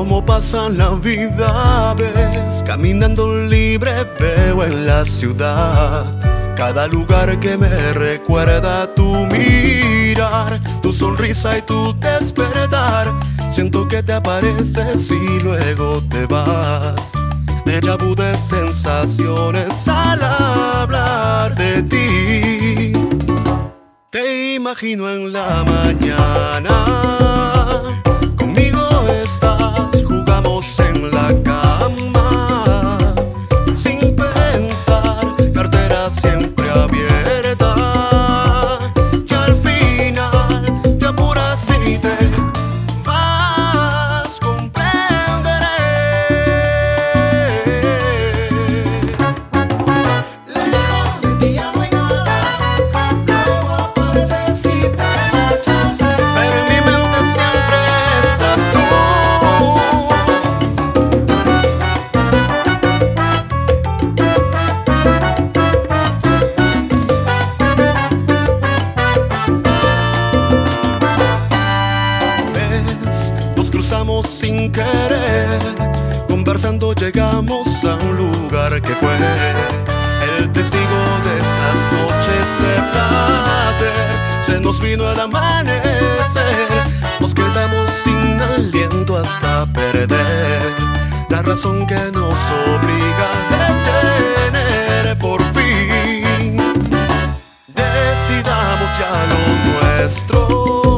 cómo pasa la vida, ves, caminando libre veo en la ciudad. Cada lugar que me recuerda tu mirar, tu sonrisa y tu despertar. Siento que te apareces y luego te vas. Deja vu de sensaciones al hablar de ti. Te imagino en la mañana 12 cruzamos sin querer. Conversando llegamos a un lugar que fue el testigo de esas noches de placer. Se nos vino el amanecer, nos quedamos sin aliento hasta perder la razón que nos obliga a detener por fin. Decidamos ya lo nuestro.